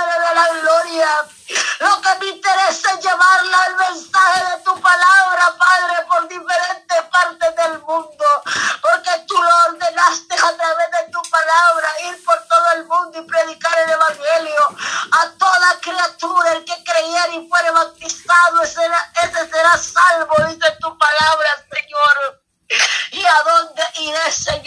De la Gloria. Lo que me interesa es llevarla al mensaje de tu palabra, Padre, por diferentes partes del mundo. Porque tú lo ordenaste a través de tu palabra, ir por todo el mundo y predicar el Evangelio a toda criatura. El que creyera y fuere bautizado, ese será, ese será salvo, dice tu palabra, Señor. ¿Y a dónde iré, Señor?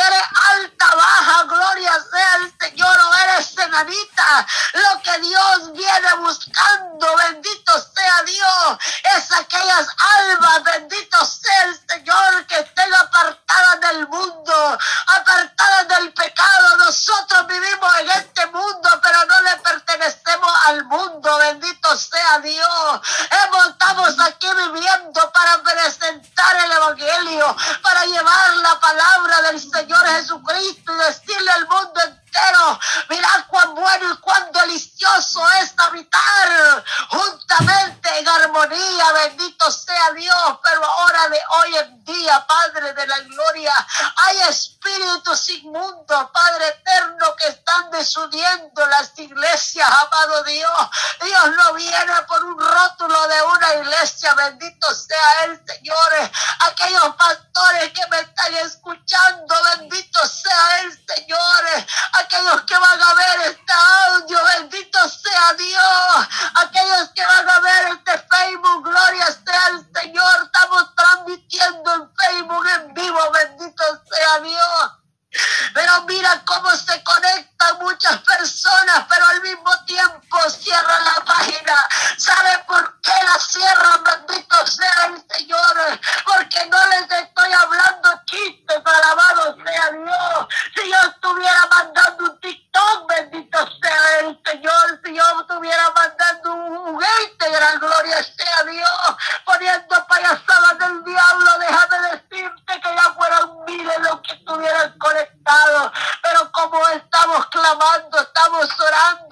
eres alta, baja, gloria sea al Señor, o eres cenadita, lo iglesia, bendito sea el Señor, eh, aquellos pastores que me están escuchando, bendito sea el Señor, eh, aquellos que van a ver este audio, bendito sea Dios, aquellos que van a ver este Facebook, gloria sea el Señor, estamos transmitiendo en Facebook en vivo, bendito sea Dios. Pero mira cómo se conectan muchas personas, pero al mismo tiempo cierran la página. ¿Sabe por qué la cierran, bendito sea el Señor? Porque no les estoy hablando chistes, alabado sea Dios. Si yo estuviera mandando un TikTok, bendito sea el Señor. Si yo estuviera mandando un juguete, gloria sea Dios. Poniendo payasadas del diablo, déjame decirte que ya miren los que estuvieran conectados, pero como estamos clamando, estamos orando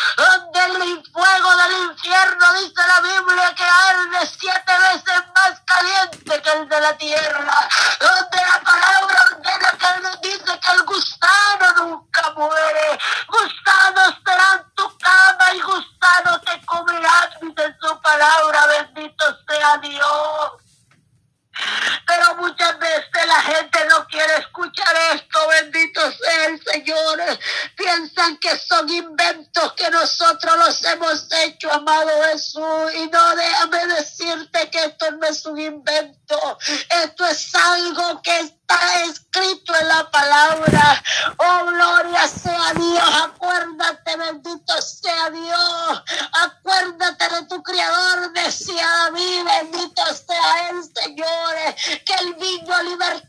Oliver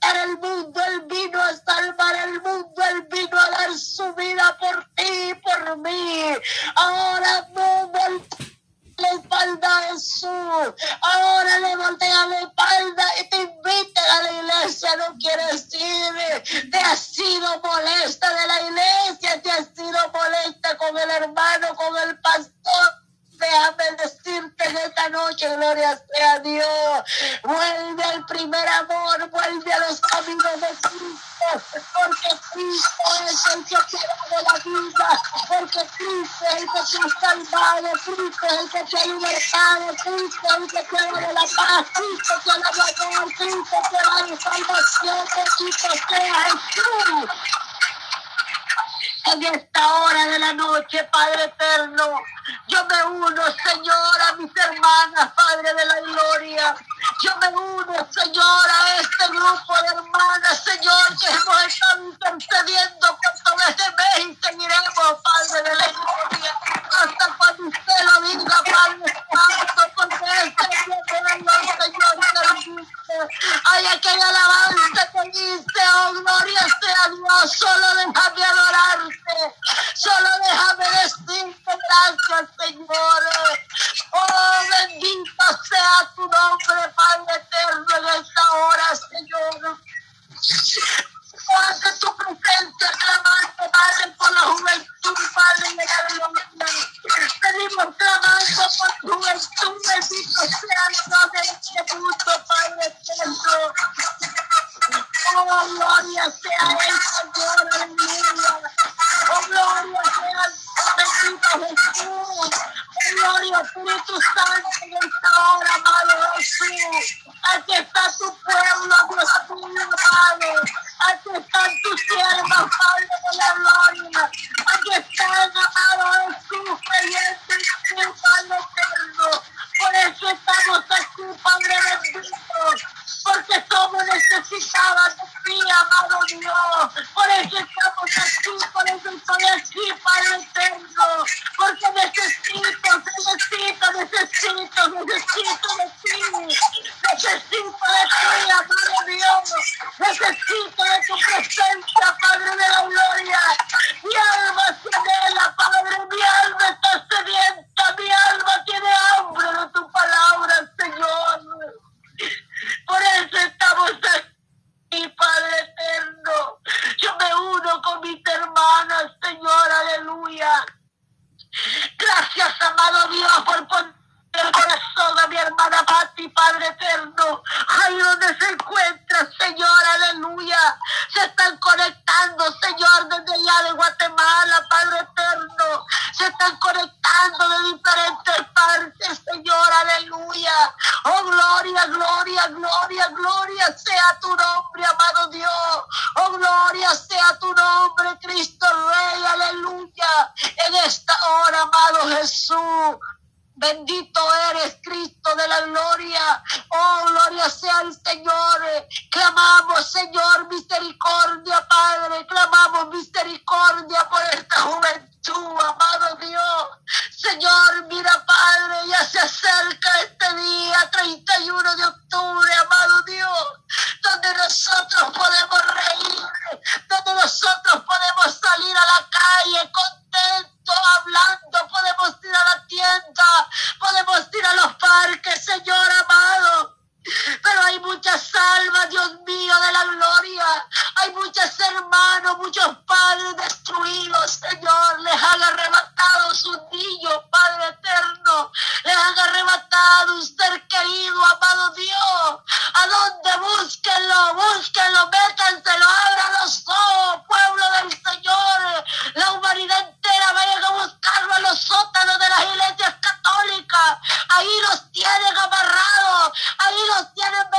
de Cristo, el que te ha libertado, Cristo, el que te ha de la paz, que la Cristo, que Cristo. noche, Padre eterno. Yo me uno, Señor, a mis hermanas, Padre de la gloria. Yo me uno, Señor, a este grupo de hermanas, Señor, que hemos estado intercediendo cuanto veces me iremos, Padre de la gloria. Hasta cuando usted lo diga, Padre Santo, porque este es el Señor, Señor, Hay aquella alabanza que dice, oh gloria sea Dios, solo déjame adorarte, solo déjame bendita gracias, Señor. Oh, bendito sea tu nombre, Padre eterno, en esta hora, Señor. Porque tu presencia clamante, Padre, por la juventud, Padre, en el Pedimos clamando por tu juventud, bendito sea el Dios de este mundo, Padre eterno. Oh, gloria sea el Señor, aleluya. Senhor e Espírito Santo, en esta hora, amado Jesús. Está tu pueblo, Dios mío, amado. Aquí. un día puede ahí los tienen amarrados, ahí los tienen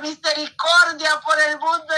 misericordia por el mundo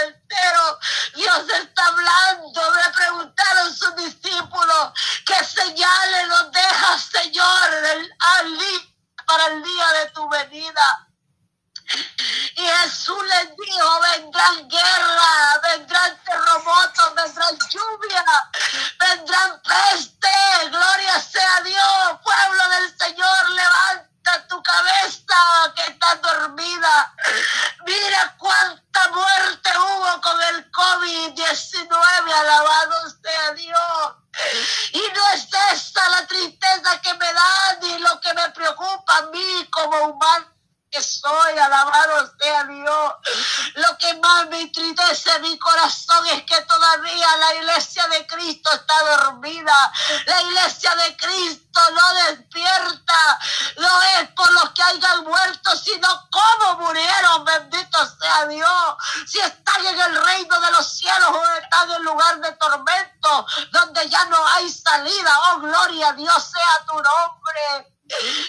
Cristo no despierta no es por los que hayan muerto, sino cómo murieron, bendito sea Dios. Si están en el reino de los cielos o están en lugar de tormento, donde ya no hay salida, oh gloria Dios sea tu nombre.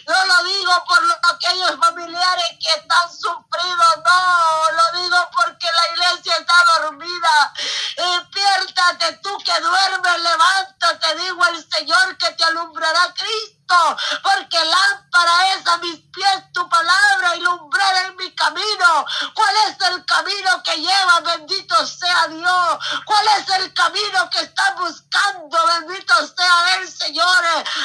No lo digo por aquellos familiares que están sufridos, no, lo digo porque la iglesia está dormida. Despiértate tú que duermes, levántate, digo el Señor que te alumbrará Cristo Cristo, porque lámpara es a mis pies tu palabra y lumbrera en mi camino. ¿Cuál es el camino que lleva? Bendito sea Dios. ¿Cuál es el camino que está buscando? Bendito sea el Señor.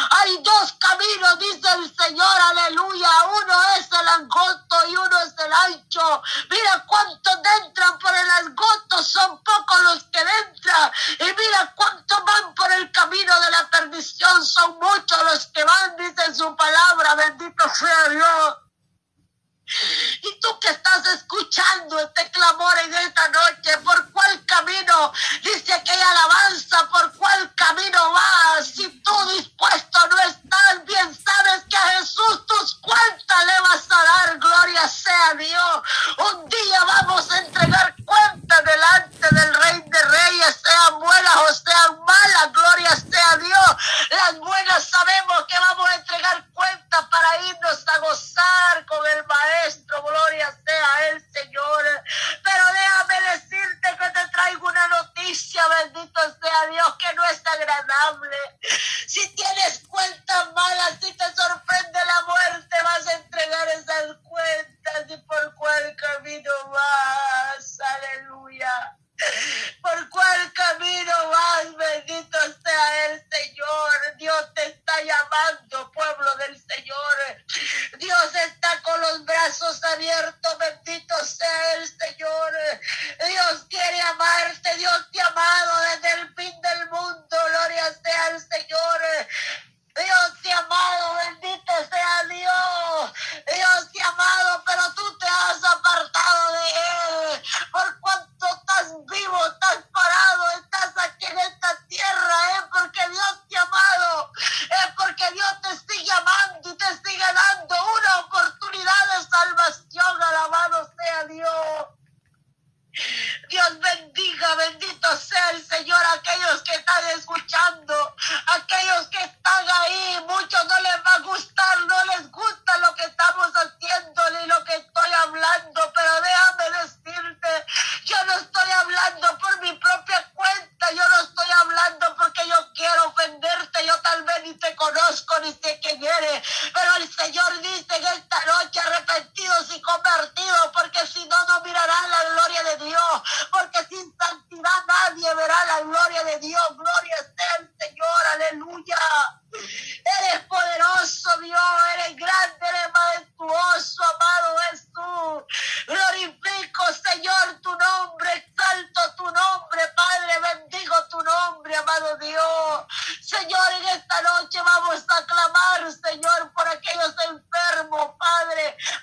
Hay dos caminos, dice el Señor, aleluya. Uno es el angosto y uno es el ancho. Mira cuántos entran por el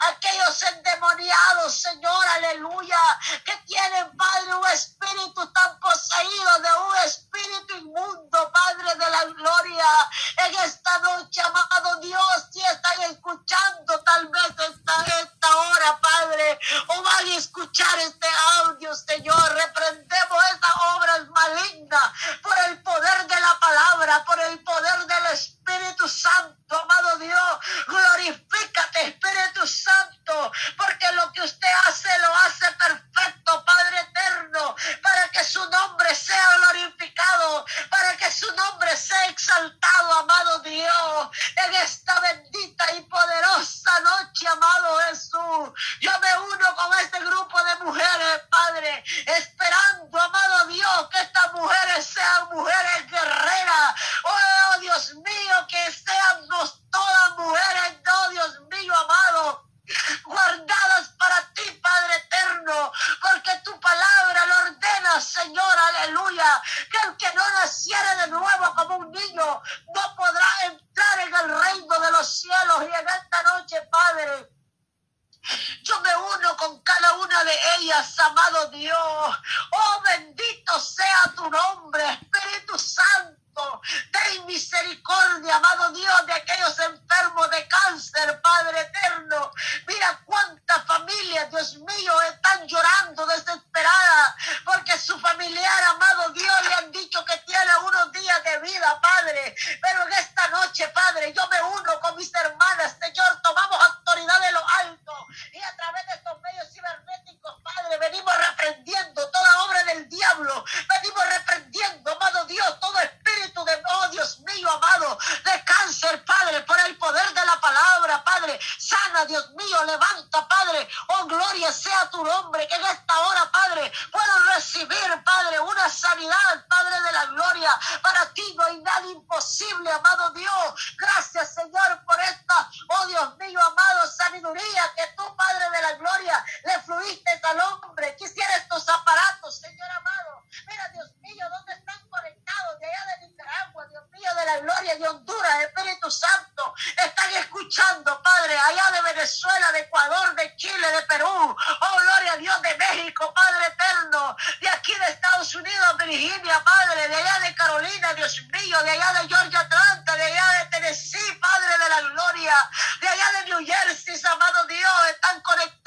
Aquellos endemoniados, Señor, aleluya, que tienen de allá de New Jersey, amado Dios, están conectados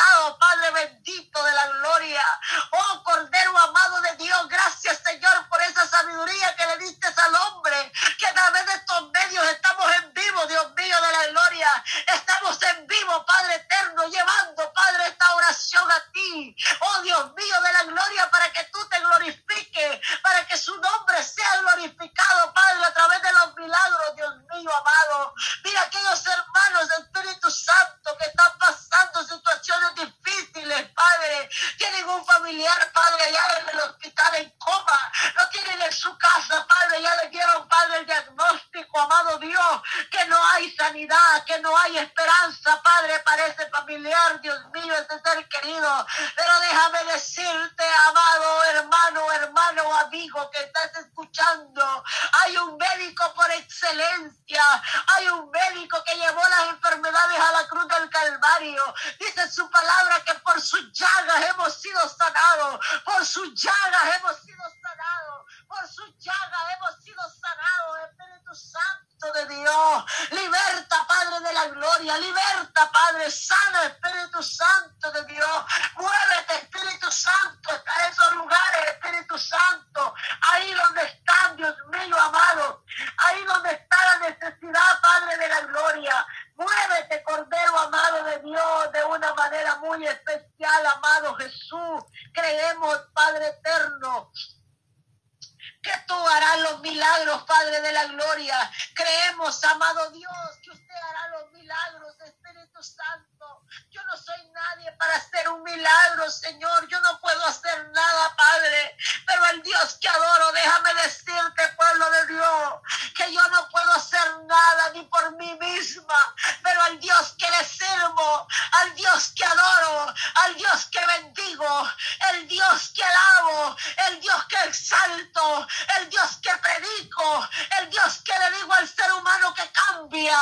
Que usted hará los milagros, Espíritu Santo. Yo no soy nadie para hacer un milagro, Señor. Yo no puedo hacer nada, Padre. Pero el Dios que adoro, déjame decirte, pueblo de Dios, que yo no puedo hacer nada ni por mí misma, pero al Dios que le sirvo, al Dios que adoro, al Dios que bendigo, el Dios que alabo, el Dios que exalto, el Dios que predico, el Dios que le digo al ser humano que cambia,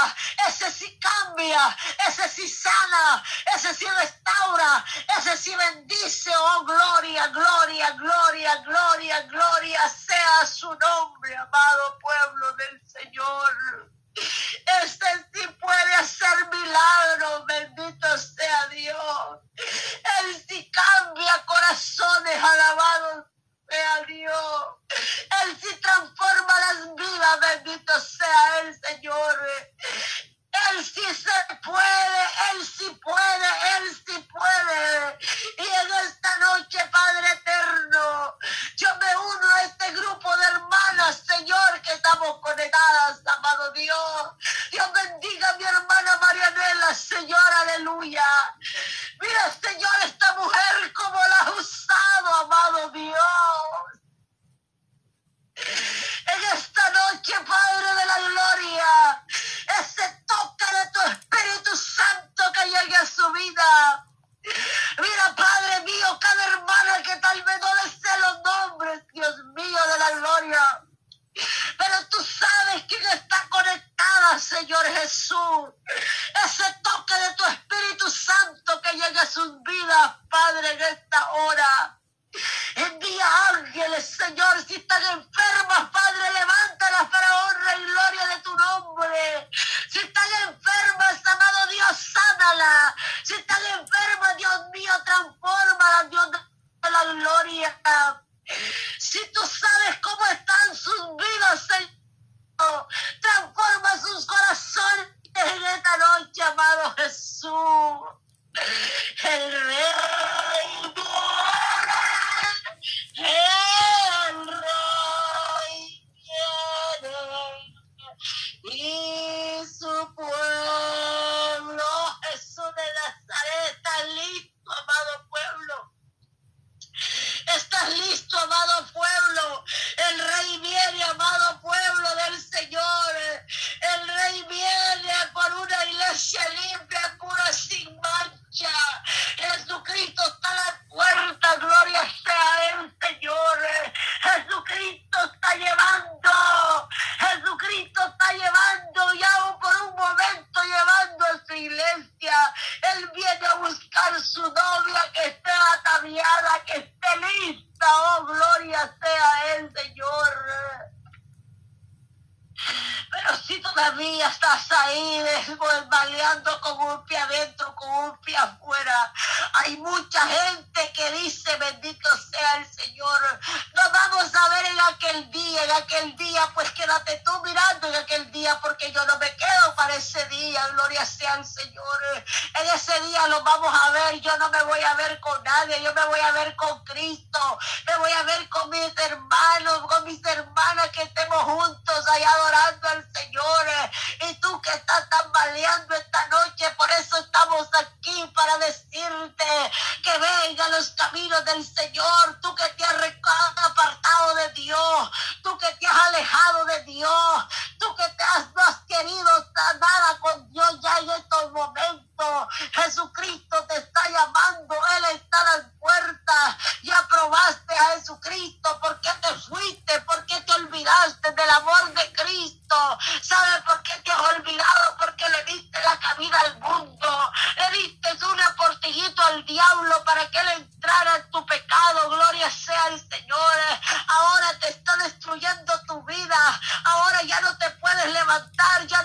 ese sí cambia, ese sí sana, ese sí restaura, ese sí bendice, oh gloria, gloria, gloria, gloria, gloria sea su nombre amado pueblo del Señor. Este sí puede hacer milagros, bendito sea Dios. Él sí cambia corazones, alabados sea Dios. Él sí transforma las vidas, bendito sea el Señor. Él sí se puede, Él sí puede, Él sí puede. Y en esta noche, Padre eterno, yo me uno a este grupo de hermanas, Señor, que estamos conectadas, amado Dios. Dios bendiga a mi hermana Marianela, Señor, aleluya. Mira, Señor, esta mujer como la ha usado, amado Dios. En esta noche, Padre de la Gloria, ese toque de tu Espíritu Santo que llegue a su vida. Mira, Padre mío, cada hermana que tal vez no desee los nombres, Dios mío de la gloria. Pero tú sabes quién está conectada, Señor Jesús. Ese toque de tu Espíritu Santo que llegue a sus vidas, Padre, en esta hora. Envía ángeles, Señor, si están enfermas, Padre, levántalas para honra y gloria de tu nombre. Si están enfermas, amado Dios, sánala. Si están enfermas, Dios mío, transfórmala, Dios de la gloria. Si tú sabes cómo están sus vidas, Señor, transforma sus corazones en esta noche, amado Jesús. El rey el rey viene y su pueblo, Jesús de Nazaret, está listo, amado pueblo. Estás listo, amado pueblo. El rey viene, amado pueblo del Señor. El rey viene por una iglesia limpia, pura, sin mancha. Jesucristo está a la puerta, gloria sea el Señor. Jesucristo está llevando, Jesucristo está llevando y aún por un momento llevando a su iglesia. Él viene a buscar su novia que esté ataviada, que esté lista. Oh, gloria sea el Señor. Pero si todavía estás ahí baleando con un pie adentro, con un pie afuera, hay mucha gente que dice, bendito sea el Señor. Nos vamos a ver en aquel día, en aquel día, pues quédate tú mirando en aquel día, porque yo no me quedo para ese día, gloria sea el Señor. En vamos a ver, yo no me voy a ver con nadie, yo me voy a ver con Cristo, me voy a ver con mis hermanos, con mis hermanas que estemos juntos allá adorando al Señor. Y tú que estás tambaleando esta noche, por eso estamos aquí para decirte que venga los caminos del Señor. Tú que te has apartado de Dios, tú que te has alejado de Dios, tú que te has, has querido nada con Dios ya en estos momentos. Jesucristo te está llamando, Él está a las puertas. Ya probaste a Jesucristo. ¿Por qué te fuiste? ¿Por qué te olvidaste del amor de Cristo? ¿Sabes por qué te has olvidado? Porque le diste la cabida al mundo. Le diste un aportillito al diablo para que él entrara en tu pecado. Gloria sea el Señor. Ahora te está destruyendo tu vida. Ahora ya no te levantar. Ya